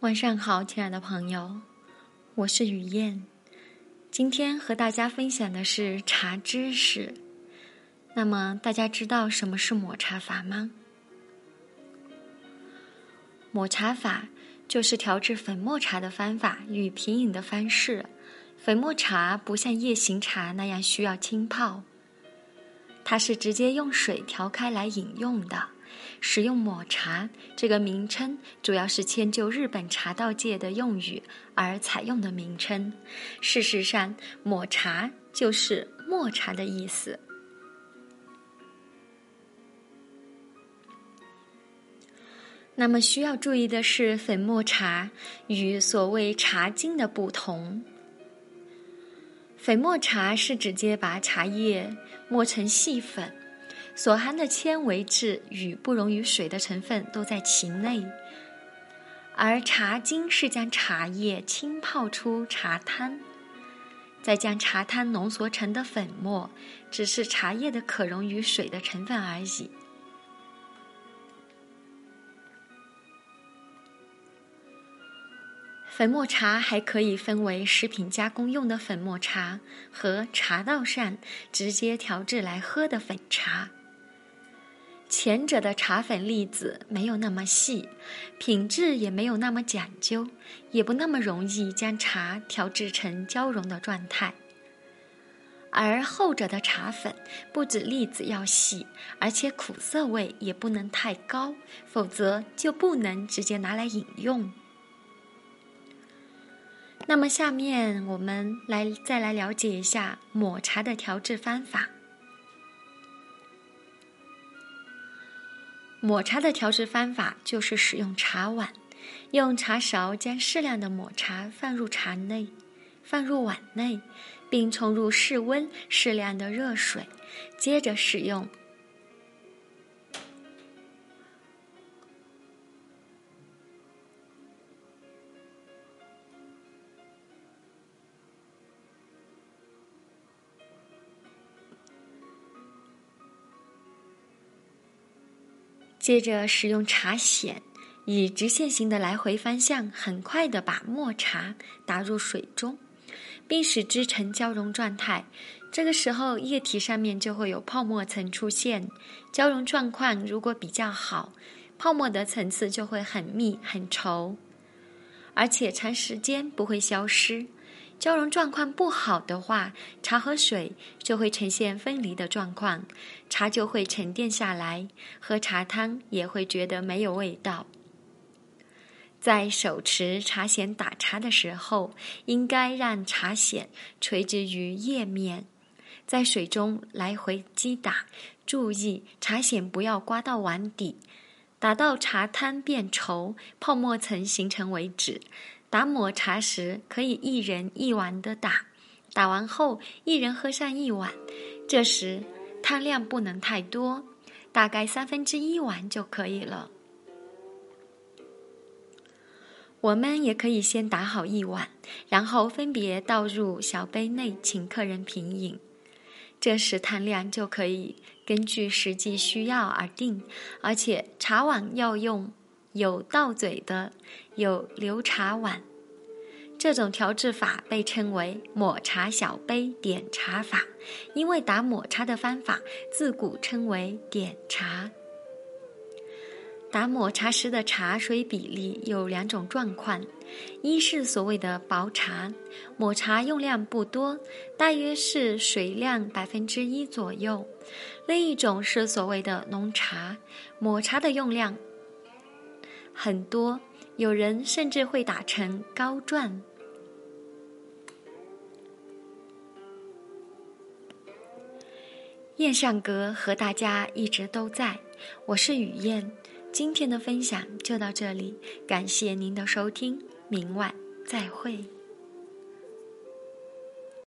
晚上好，亲爱的朋友，我是雨燕。今天和大家分享的是茶知识。那么，大家知道什么是抹茶法吗？抹茶法就是调制粉末茶的方法与品饮的方式。粉末茶不像夜行茶那样需要浸泡，它是直接用水调开来饮用的。使用抹茶这个名称，主要是迁就日本茶道界的用语而采用的名称。事实上，抹茶就是抹茶的意思。那么需要注意的是，粉末茶与所谓茶精的不同。粉末茶是直接把茶叶磨成细粉。所含的纤维质与不溶于水的成分都在其内，而茶精是将茶叶浸泡出茶汤，再将茶汤浓缩成的粉末，只是茶叶的可溶于水的成分而已。粉末茶还可以分为食品加工用的粉末茶和茶道上直接调制来喝的粉茶。前者的茶粉粒子没有那么细，品质也没有那么讲究，也不那么容易将茶调制成交融的状态。而后者的茶粉不止粒子要细，而且苦涩味也不能太高，否则就不能直接拿来饮用。那么，下面我们来再来了解一下抹茶的调制方法。抹茶的调制方法就是使用茶碗，用茶勺将适量的抹茶放入茶内，放入碗内，并冲入室温适量的热水，接着使用。接着使用茶筅，以直线型的来回方向，很快的把墨茶打入水中，并使之呈交融状态。这个时候，液体上面就会有泡沫层出现。交融状况如果比较好，泡沫的层次就会很密很稠，而且长时间不会消失。交融状况不好的话，茶和水就会呈现分离的状况，茶就会沉淀下来，喝茶汤也会觉得没有味道。在手持茶筅打茶的时候，应该让茶筅垂直于叶面，在水中来回击打，注意茶筅不要刮到碗底，打到茶汤变稠、泡沫层形成为止。打抹茶时，可以一人一碗的打，打完后一人喝上一碗。这时汤量不能太多，大概三分之一碗就可以了。我们也可以先打好一碗，然后分别倒入小杯内，请客人品饮。这时汤量就可以根据实际需要而定，而且茶碗要用。有倒嘴的，有留茶碗，这种调制法被称为抹茶小杯点茶法，因为打抹茶的方法自古称为点茶。打抹茶时的茶水比例有两种状况，一是所谓的薄茶，抹茶用量不多，大约是水量百分之一左右；另一种是所谓的浓茶，抹茶的用量。很多有人甚至会打成膏状。燕上阁和大家一直都在，我是雨燕，今天的分享就到这里，感谢您的收听，明晚再会。